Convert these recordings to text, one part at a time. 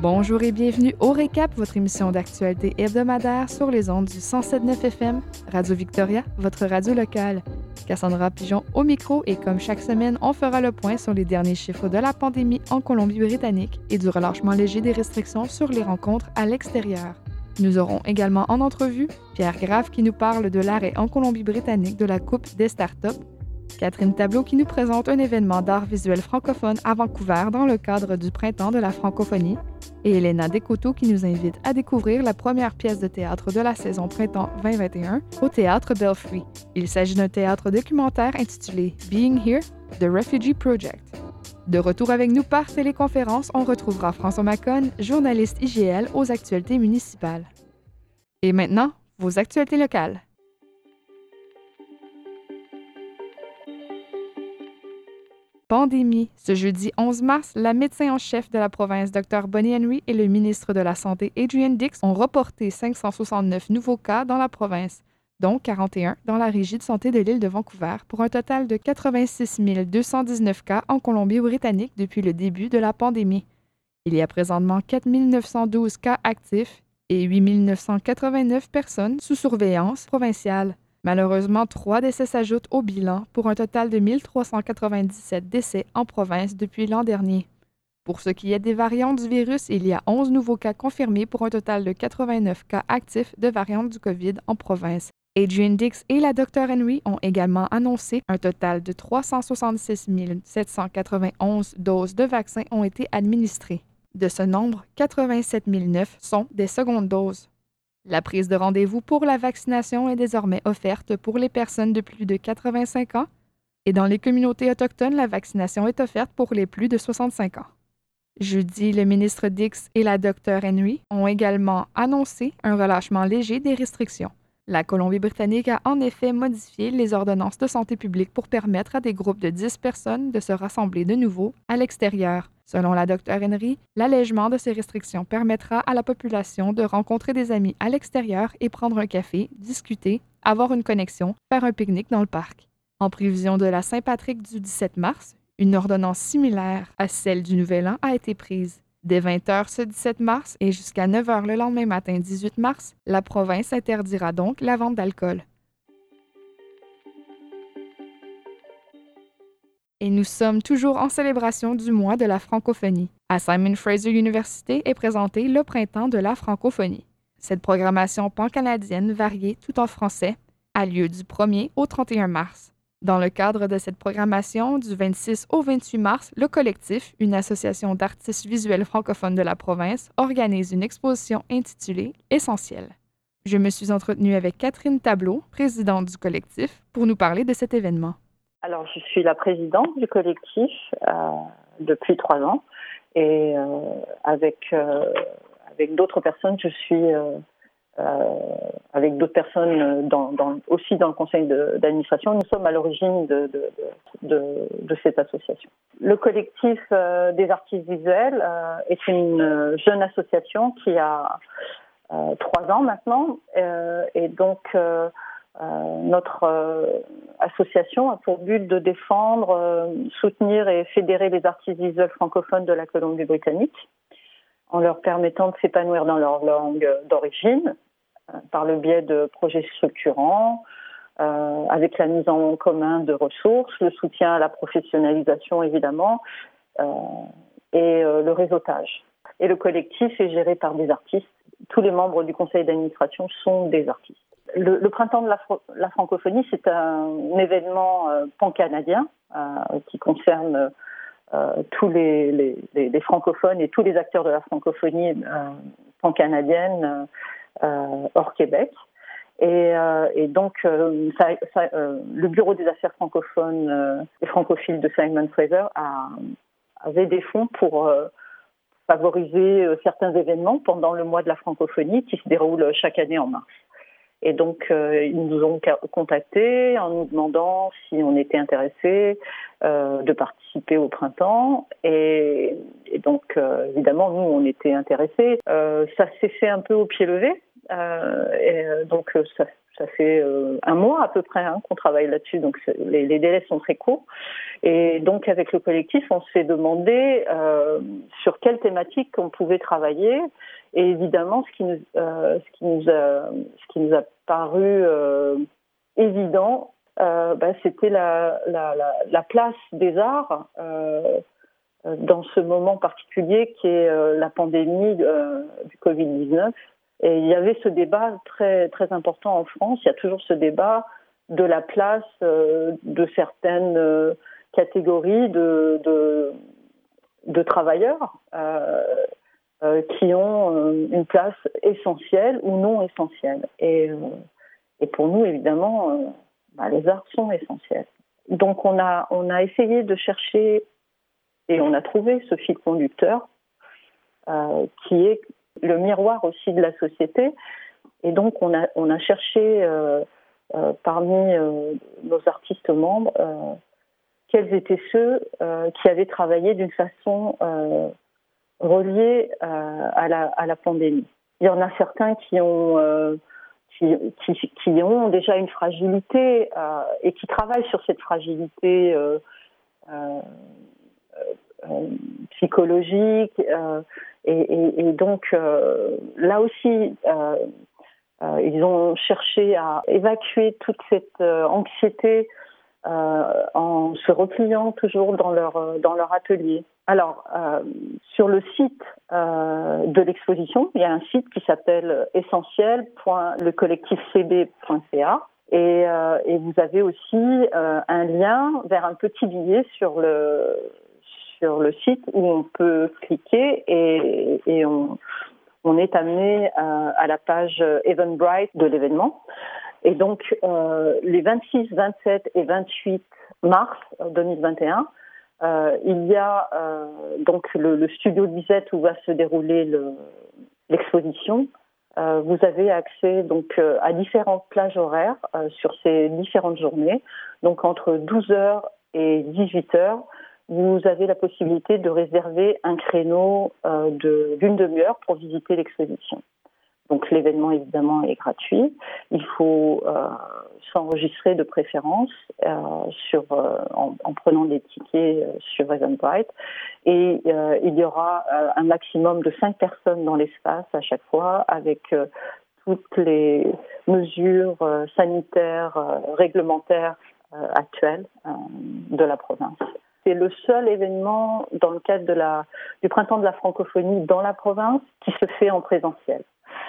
Bonjour et bienvenue au Récap, votre émission d'actualité hebdomadaire sur les ondes du 107.9 FM, Radio Victoria, votre radio locale. Cassandra Pigeon au micro et comme chaque semaine, on fera le point sur les derniers chiffres de la pandémie en Colombie-Britannique et du relâchement léger des restrictions sur les rencontres à l'extérieur. Nous aurons également en entrevue Pierre Graff qui nous parle de l'arrêt en Colombie-Britannique de la Coupe des startups, Catherine Tableau qui nous présente un événement d'art visuel francophone à Vancouver dans le cadre du Printemps de la francophonie, et Elena Descoteaux qui nous invite à découvrir la première pièce de théâtre de la saison Printemps 2021 au théâtre Belfry. Il s'agit d'un théâtre documentaire intitulé Being Here, The Refugee Project. De retour avec nous par téléconférence, on retrouvera François Macon, journaliste IGL aux actualités municipales. Et maintenant, vos actualités locales. Pandémie. Ce jeudi 11 mars, la médecin en chef de la province, Dr. Bonnie Henry, et le ministre de la Santé, Adrian Dix, ont reporté 569 nouveaux cas dans la province, dont 41 dans la régie de santé de l'île de Vancouver, pour un total de 86 219 cas en Colombie-Britannique depuis le début de la pandémie. Il y a présentement 4 912 cas actifs et 8 989 personnes sous surveillance provinciale. Malheureusement, trois décès s'ajoutent au bilan pour un total de 1397 décès en province depuis l'an dernier. Pour ce qui est des variantes du virus, il y a 11 nouveaux cas confirmés pour un total de 89 cas actifs de variantes du COVID en province. Adrian Dix et la Dr Henry ont également annoncé un total de 366 791 doses de vaccins ont été administrées. De ce nombre, 87 009 sont des secondes doses. La prise de rendez-vous pour la vaccination est désormais offerte pour les personnes de plus de 85 ans et dans les communautés autochtones, la vaccination est offerte pour les plus de 65 ans. Jeudi, le ministre Dix et la Dr Henry ont également annoncé un relâchement léger des restrictions. La Colombie-Britannique a en effet modifié les ordonnances de santé publique pour permettre à des groupes de 10 personnes de se rassembler de nouveau à l'extérieur. Selon la Dr Henry, l'allègement de ces restrictions permettra à la population de rencontrer des amis à l'extérieur et prendre un café, discuter, avoir une connexion, faire un pique-nique dans le parc. En prévision de la Saint-Patrick du 17 mars, une ordonnance similaire à celle du Nouvel An a été prise. Dès 20 h ce 17 mars et jusqu'à 9 h le lendemain matin 18 mars, la province interdira donc la vente d'alcool. et nous sommes toujours en célébration du mois de la francophonie. À Simon Fraser University est présenté le printemps de la francophonie. Cette programmation pan-canadienne variée tout en français a lieu du 1er au 31 mars. Dans le cadre de cette programmation, du 26 au 28 mars, le collectif, une association d'artistes visuels francophones de la province, organise une exposition intitulée Essentiel. Je me suis entretenue avec Catherine Tableau, présidente du collectif, pour nous parler de cet événement. Alors, je suis la présidente du collectif euh, depuis trois ans et euh, avec, euh, avec d'autres personnes, je suis avec d'autres personnes dans, aussi dans le conseil d'administration. Nous sommes à l'origine de, de, de, cette association. Le collectif des artistes visuels est une jeune association qui a trois ans maintenant et donc euh, notre euh, association a pour but de défendre, euh, soutenir et fédérer les artistes visuels francophones de la Colombie-Britannique en leur permettant de s'épanouir dans leur langue d'origine par le biais de projets structurants, avec la mise en commun de ressources, le soutien à la professionnalisation évidemment et le réseautage. Et le collectif est géré par des artistes. Tous les membres du conseil d'administration sont des artistes le, printemps de la, francophonie, c'est un, événement euh, pan-canadien euh, qui concerne euh, tous les, francophones et tous les acteurs de la francophonie pan-canadienne hors Québec. Et, donc, le Bureau des affaires francophones et francophiles de Simon Fraser avait des fonds pour favoriser certains événements pendant le mois de la francophonie qui se déroule chaque année en mars. Et donc, euh, ils nous ont contactés en nous demandant si on était intéressé euh, de participer au printemps. Et, donc, euh, évidemment, nous, on était intéressés. ça s'est fait un peu au pied levé. Et donc, ça, ça fait un mois à peu près hein, qu'on travaille là-dessus, donc les, délais sont très courts. Et donc avec le collectif, on s'est demandé sur quelle thématique on pouvait travailler. Et évidemment, ce qui nous, a, paru évident, bah, c'était la, la, la, place des arts dans ce moment particulier qui est euh, la pandémie euh, du Covid-19. Et il y avait ce débat très, très important en France. Il y a toujours ce débat de la place euh, de certaines catégories de, travailleurs qui ont une place essentielle ou non essentielle. Et, pour nous, évidemment, bah, les arts sont essentiels. Donc on a, on a essayé de chercher et on a trouvé ce fil conducteur euh, qui est le miroir aussi de la société. Et donc, on a, on a cherché euh, euh, parmi nos artistes membres quels étaient ceux qui avaient travaillé d'une façon reliée à la, à, la, pandémie. Il y en a certains qui ont, qui, qui, ont déjà une fragilité et qui travaillent sur cette fragilité euh, psychologique. Euh, et, et, donc, euh, là aussi, ils ont cherché à évacuer toute cette anxiété en se repliant toujours dans leur, dans leur atelier. Alors, sur le site de l'exposition, il y a un site qui s'appelle essentiel.lecollectifcb.ca et, et, vous avez aussi un lien vers un petit billet sur le, sur le site où on peut cliquer et, on, est amené à, la page Eventbrite de l'événement. Et donc, euh, les 26, 27 et 28 mars 2021, euh, il y a euh, donc le, studio Lisette où va se dérouler l'exposition. Vous avez accès donc à différentes plages horaires sur ces différentes journées. Donc entre 12h et 18h, vous avez la possibilité de réserver un créneau euh, d'une demi-heure pour visiter l'exposition. Donc l'événement évidemment est gratuit. Il faut euh, s'enregistrer de préférence euh, sur, euh, en, en, prenant des tickets euh, sur Eventbrite. Et euh, il y aura un maximum de cinq personnes dans l'espace à chaque fois avec toutes les mesures sanitaires, réglementaires actuelles de la province c'est le seul événement dans le cadre du printemps de la francophonie dans la province qui se fait en présentiel.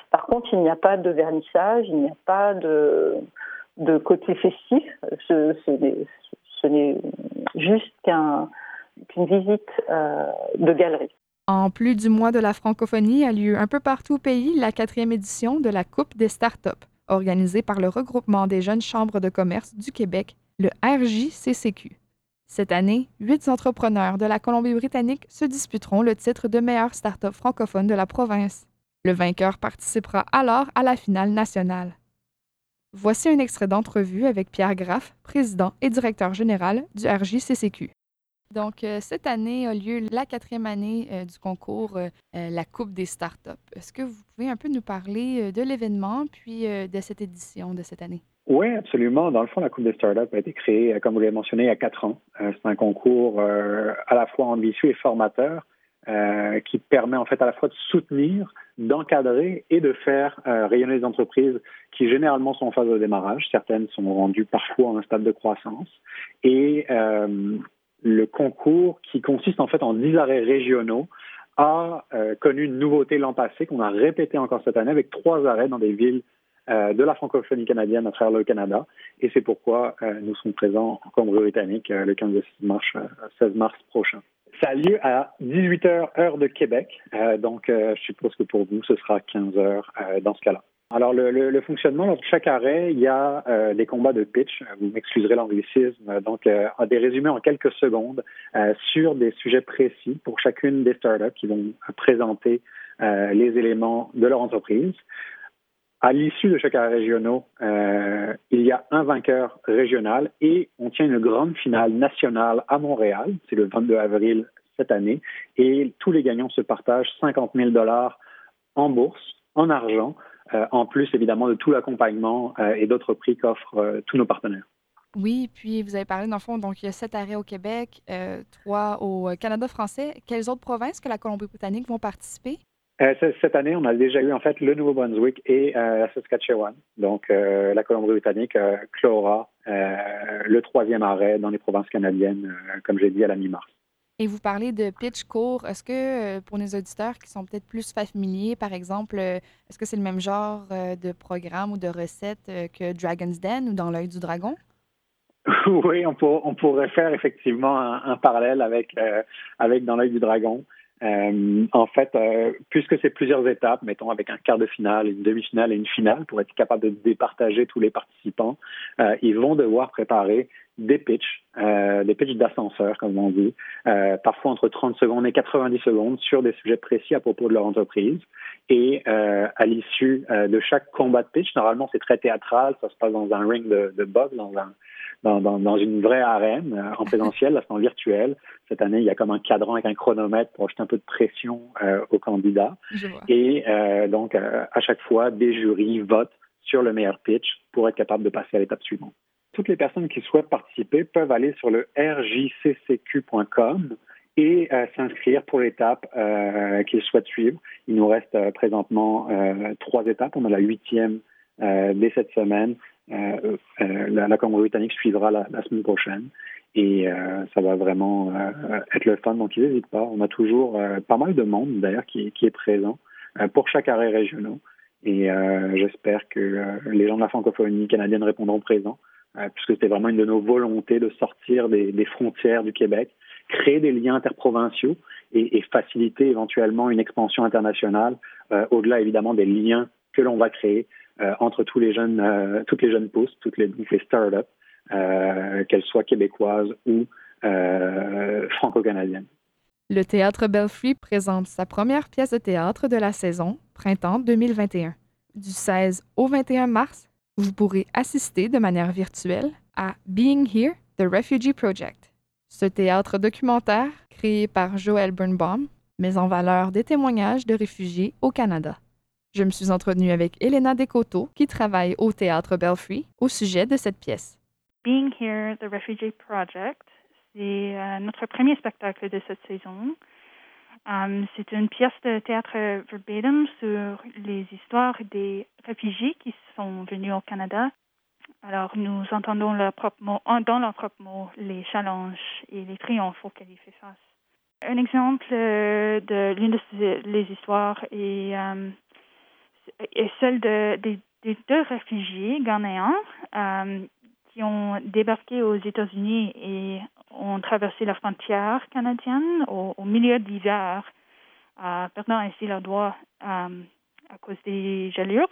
Par contre, il n'y a pas de vernissage, il n'y a pas de, côté festif. Ce, ce, n'est juste qu'une visite euh, de galerie. En plus du mois de la francophonie a lieu un peu partout au pays la quatrième édition de la Coupe des startups, organisée par le regroupement des jeunes chambres de commerce du Québec, le RJCCQ. Cette année, huit entrepreneurs de la Colombie-Britannique se disputeront le titre de meilleur start-up francophone de la province. Le vainqueur participera alors à la finale nationale. Voici un extrait d'entrevue avec Pierre Graff, président et directeur général du RJCCQ. Donc, euh, cette année a lieu la quatrième année euh, du concours euh, La Coupe des startups. Est-ce que vous pouvez un peu nous parler de l'événement puis de cette édition de cette année? Oui, absolument. Dans le fond, la Coupe des startups a été créée, euh, comme vous l'avez mentionné, il y a quatre ans. Euh, c'est un concours euh, à la fois ambitieux et formateur qui permet en fait à la fois de soutenir, d'encadrer et de faire rayonner les entreprises qui généralement sont en phase de démarrage. Certaines sont rendues parfois en un stade de croissance. Et le concours qui consiste en fait en dix arrêts régionaux a connu une nouveauté l'an passé qu'on a répété encore cette année avec trois arrêts dans des villes de la francophonie canadienne à travers le Canada. Et c'est pourquoi euh, nous sommes présents en Colombie-Britannique euh, le 15 mars, 16 mars prochain. Ça a lieu à 18h heure de Québec, donc je suppose que pour vous, ce sera 15 heures dans ce cas-là. Alors, le, le, le, fonctionnement, lors de chaque arrêt, il y a euh, des combats de pitch, vous m'excuserez l'anglicisme, donc euh, des résumés en quelques secondes euh, sur des sujets précis pour chacune des startups qui vont présenter les éléments de leur entreprise. À l'issue de chaque régional, euh, il y a un vainqueur régional et on tient une grande finale nationale à Montréal. C'est le 22 avril cette année. Et tous les gagnants se partagent 50 000 dollars en bourse, en argent, en plus évidemment de tout l'accompagnement et d'autres prix qu'offrent tous nos partenaires. Oui, puis vous avez parlé, dans le fond, donc il y a sept arrêts au Québec, trois au Canada français. Quelles autres provinces que la Colombie-Britannique vont participer? Euh, cette année, on a déjà eu en fait le Nouveau-Brunswick et euh, la Saskatchewan. Donc, euh, la Colombie-Britannique clora le troisième arrêt dans les provinces canadiennes, comme j'ai dit, à la mi-mars. Et vous parlez de pitch court. Est-ce que pour nos auditeurs qui sont peut-être plus familiers, par exemple, est-ce que c'est le même genre de programme ou de recette que Dragon's Den ou dans l'œil du dragon? oui, on, on, pourrait faire effectivement un, un parallèle avec, avec Dans l'œil du dragon. Euh, en fait, euh, puisque c'est plusieurs étapes, mettons avec un quart de finale, une demi-finale et une finale, pour être capable de départager tous les participants, euh, ils vont devoir préparer des pitchs, euh, des pitchs d'ascenseur, comme on dit, euh, parfois entre 30 secondes et 90 secondes sur des sujets précis à propos de leur entreprise. Et à l'issue de chaque combat de pitch, normalement c'est très théâtral, ça se passe dans un ring de, de boxe, dans un dans, dans, dans, une vraie arène euh, en présentiel, là c'est en virtuel. Cette année, il y a comme un cadran avec un chronomètre pour ajouter un peu de pression euh, aux candidats. Et euh, donc, euh, à chaque fois, des jurys votent sur le meilleur pitch pour être capable de passer à l'étape suivante. Toutes les personnes qui souhaitent participer peuvent aller sur le rjccq.com et euh, s'inscrire pour l'étape euh, qu'ils souhaitent suivre. Il nous reste présentement trois étapes. On a la huitième dès cette semaine euh, euh, la, la britannique suivra la, semaine prochaine et euh, ça va vraiment être le fun. Donc, ils n'hésitent pas. On a toujours pas mal de monde, d'ailleurs, qui, qui, est présent pour chaque arrêt régional. Et j'espère que les gens de la francophonie canadienne répondront présent, puisque c'était vraiment une de nos volontés de sortir des, des frontières du Québec, créer des liens interprovinciaux et, faciliter éventuellement une expansion internationale, au-delà évidemment des liens que l'on va créer euh, entre tous les jeunes, euh, toutes les jeunes pousses, toutes les, les startups, euh, qu'elles soient québécoises ou franco-canadiennes. Le Théâtre Belfry présente sa première pièce de théâtre de la saison, printemps 2021. Du 16 au 21 mars, vous pourrez assister de manière virtuelle à Being Here, The Refugee Project. Ce théâtre documentaire, créé par Joël Birnbaum, met en valeur des témoignages de réfugiés au Canada. Je me suis entretenue avec Elena Descoteaux, qui travaille au Théâtre Belfry, au sujet de cette pièce. Being Here, The Refugee Project, c'est euh, notre premier spectacle de cette saison. Um, c'est une pièce de théâtre verbatim sur les histoires des réfugiés qui sont venus au Canada. Alors, nous entendons leur propre mot, dans leurs propres mots les challenges et les triomphes auxquels ils font face. Un exemple euh, de l'une des histoires est um, est celle de, des, deux réfugiés ghanéens euh, qui ont débarqué aux États-Unis et ont traversé la frontière canadienne au, milieu d'hiver, euh, perdant ainsi leurs doigts euh, à cause des gelures.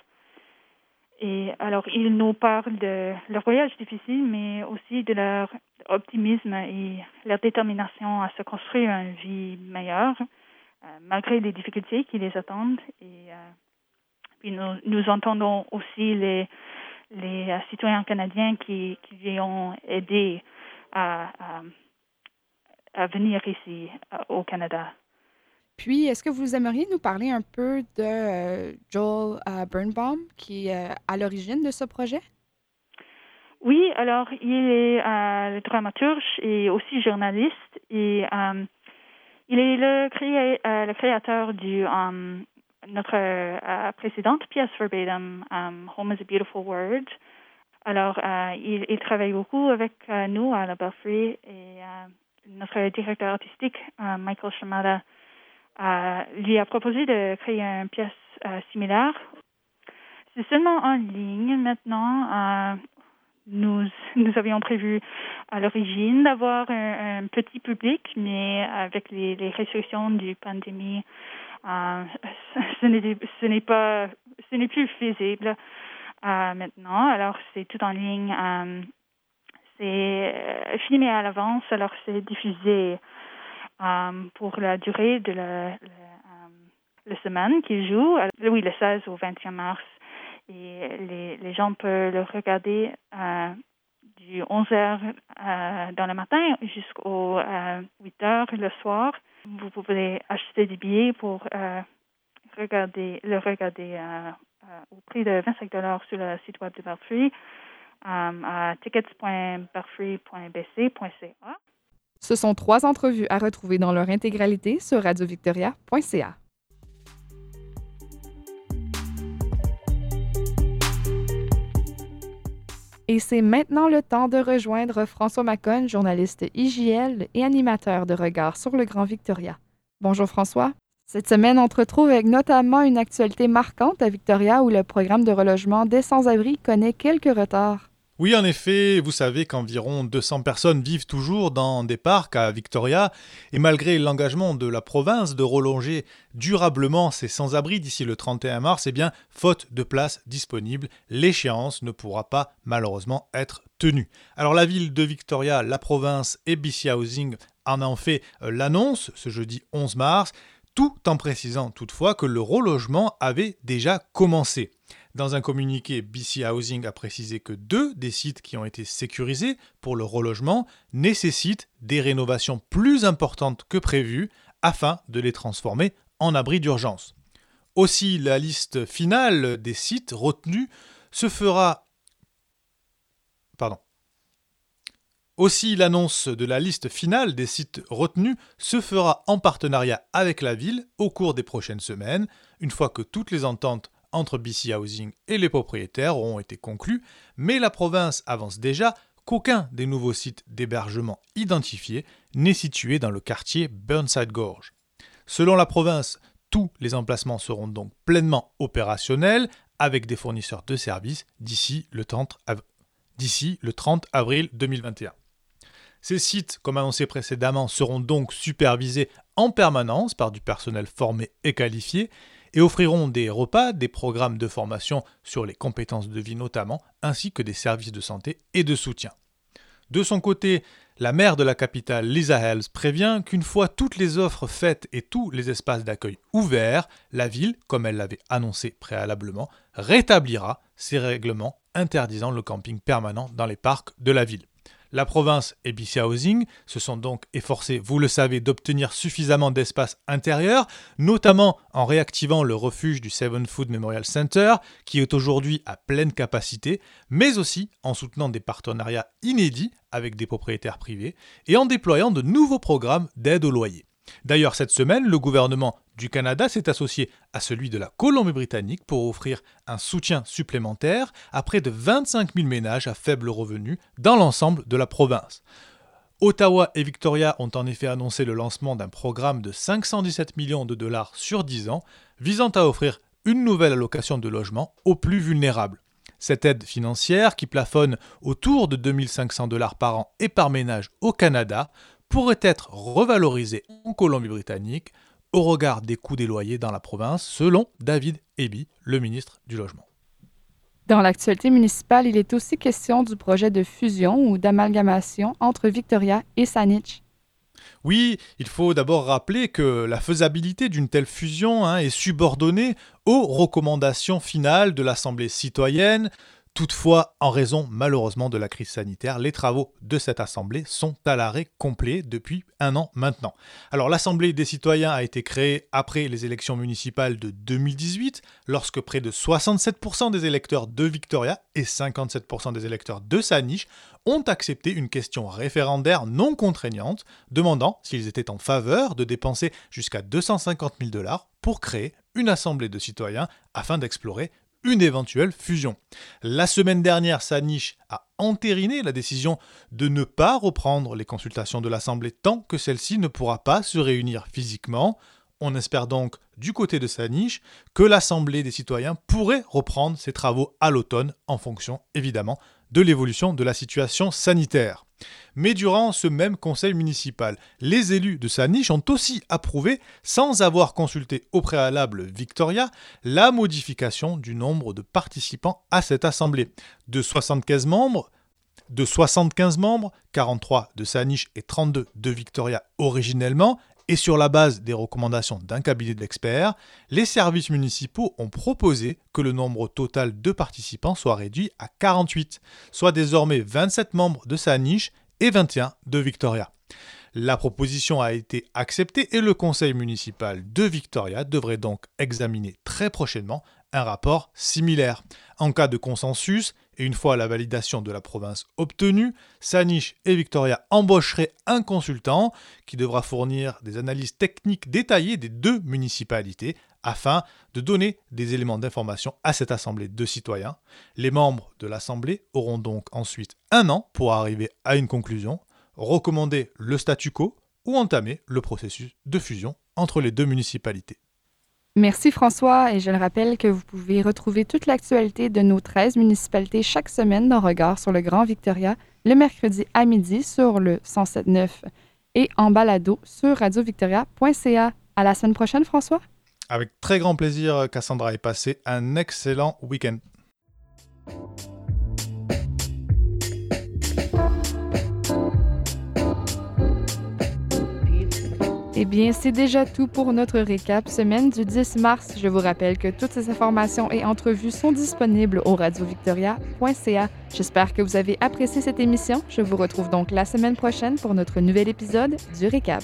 Et alors, ils nous parlent de leur voyage difficile, mais aussi de leur optimisme et leur détermination à se construire une vie meilleure, malgré les difficultés qui les attendent. Et nous, entendons aussi les, les euh, citoyens canadiens qui, qui ont aidé à, à, venir ici euh, au Canada. Puis, est-ce que vous aimeriez nous parler un peu de euh, Joel Birnbaum, qui est à l'origine de ce projet? Oui, alors il est le dramaturge et aussi journaliste et il est le, créateur du notre euh, précédente pièce verbatim, Home is a Beautiful Word. Alors, euh, il, il, travaille beaucoup avec euh, nous à la Belfry et notre directeur artistique, Michael Shamada, lui a proposé de créer une pièce similaire. C'est seulement en ligne maintenant. nous, nous avions prévu à l'origine d'avoir un, petit public, mais avec les, les restrictions du pandémie, euh, ce n'est pas, ce n'est plus euh, maintenant. Alors c'est tout en ligne. Euh, c'est filmé à l'avance, alors c'est diffusé pour la durée de la, la, semaine qu'il joue. Oui, le 16 au 21 mars. Et les, gens peuvent le regarder du 11h dans le matin jusqu'au 8h le soir. Vous pouvez acheter des billets pour euh, regarder, le regarder au prix de 25 dollars sur le site web de Belfry à tickets.belfry.bc.ca. Ce sont trois entrevues à retrouver dans leur intégralité sur radiovictoria.ca. Et c'est maintenant le temps de rejoindre François Macon, journaliste IGL et animateur de Regard sur le Grand Victoria. Bonjour François. Cette semaine, on te retrouve avec notamment une actualité marquante à Victoria où le programme de relogement des sans-abri connaît quelques retards. Oui, en effet, vous savez qu'environ 200 personnes vivent toujours dans des parcs à Victoria, et malgré l'engagement de la province de relonger durablement ces sans-abri d'ici le 31 mars, eh bien, faute de places disponibles, l'échéance ne pourra pas malheureusement être tenue. Alors la ville de Victoria, la province et BC Housing en ont fait euh, l'annonce ce jeudi 11 mars, tout en précisant toutefois que le relogement avait déjà commencé. Dans un communiqué, BC Housing a précisé que deux des sites qui ont été sécurisés pour le relogement nécessitent des rénovations plus importantes que prévues afin de les transformer en abris d'urgence. Aussi, la liste finale des sites retenus se fera. Pardon. Aussi, l'annonce de la liste finale des sites retenus se fera en partenariat avec la ville au cours des prochaines semaines, une fois que toutes les ententes entre BC Housing et les propriétaires ont été conclus, mais la province avance déjà qu'aucun des nouveaux sites d'hébergement identifiés n'est situé dans le quartier Burnside Gorge. Selon la province, tous les emplacements seront donc pleinement opérationnels avec des fournisseurs de services d'ici le 30, le 30 avril 2021. Ces sites, comme annoncé précédemment, seront donc supervisés en permanence par du personnel formé et qualifié et offriront des repas, des programmes de formation sur les compétences de vie notamment, ainsi que des services de santé et de soutien. De son côté, la maire de la capitale, Lisa Hells, prévient qu'une fois toutes les offres faites et tous les espaces d'accueil ouverts, la ville, comme elle l'avait annoncé préalablement, rétablira ses règlements interdisant le camping permanent dans les parcs de la ville. La province et BC Housing se sont donc efforcés, vous le savez, d'obtenir suffisamment d'espace intérieur, notamment en réactivant le refuge du Seven Food Memorial Center, qui est aujourd'hui à pleine capacité, mais aussi en soutenant des partenariats inédits avec des propriétaires privés et en déployant de nouveaux programmes d'aide au loyer. D'ailleurs, cette semaine, le gouvernement du Canada s'est associé à celui de la Colombie-Britannique pour offrir un soutien supplémentaire à près de 25 000 ménages à faible revenu dans l'ensemble de la province. Ottawa et Victoria ont en effet annoncé le lancement d'un programme de 517 millions de dollars sur 10 ans visant à offrir une nouvelle allocation de logement aux plus vulnérables. Cette aide financière, qui plafonne autour de 2500 dollars par an et par ménage au Canada, pourrait être revalorisée en Colombie-Britannique au regard des coûts des loyers dans la province, selon David Eby, le ministre du Logement. Dans l'actualité municipale, il est aussi question du projet de fusion ou d'amalgamation entre Victoria et Saanich. Oui, il faut d'abord rappeler que la faisabilité d'une telle fusion hein, est subordonnée aux recommandations finales de l'Assemblée citoyenne Toutefois, en raison malheureusement de la crise sanitaire, les travaux de cette Assemblée sont à l'arrêt complet depuis un an maintenant. Alors l'Assemblée des citoyens a été créée après les élections municipales de 2018, lorsque près de 67% des électeurs de Victoria et 57% des électeurs de Saniche ont accepté une question référendaire non contraignante demandant s'ils étaient en faveur de dépenser jusqu'à 250 000 dollars pour créer une assemblée de citoyens afin d'explorer une éventuelle fusion. La semaine dernière, Sanish a entériné la décision de ne pas reprendre les consultations de l'Assemblée tant que celle-ci ne pourra pas se réunir physiquement. On espère donc, du côté de Sanish, que l'Assemblée des citoyens pourrait reprendre ses travaux à l'automne en fonction, évidemment, de l'évolution de la situation sanitaire. Mais durant ce même conseil municipal, les élus de sa niche ont aussi approuvé, sans avoir consulté au préalable Victoria, la modification du nombre de participants à cette assemblée. De 75 membres, de 75 membres, 43 de sa niche et 32 de Victoria originellement, et sur la base des recommandations d'un cabinet d'experts, les services municipaux ont proposé que le nombre total de participants soit réduit à 48, soit désormais 27 membres de sa niche et 21 de Victoria. La proposition a été acceptée et le conseil municipal de Victoria devrait donc examiner très prochainement un rapport similaire. En cas de consensus, et une fois la validation de la province obtenue, Sanish et Victoria embaucheraient un consultant qui devra fournir des analyses techniques détaillées des deux municipalités afin de donner des éléments d'information à cette assemblée de citoyens. Les membres de l'assemblée auront donc ensuite un an pour arriver à une conclusion, recommander le statu quo ou entamer le processus de fusion entre les deux municipalités. Merci François et je le rappelle que vous pouvez retrouver toute l'actualité de nos 13 municipalités chaque semaine dans Regard sur le Grand Victoria le mercredi à midi sur le 107.9 et en balado sur radiovictoria.ca. À la semaine prochaine François. Avec très grand plaisir Cassandra et passé un excellent week-end. Eh bien, c'est déjà tout pour notre récap semaine du 10 mars. Je vous rappelle que toutes ces informations et entrevues sont disponibles au radiovictoria.ca. J'espère que vous avez apprécié cette émission. Je vous retrouve donc la semaine prochaine pour notre nouvel épisode du récap.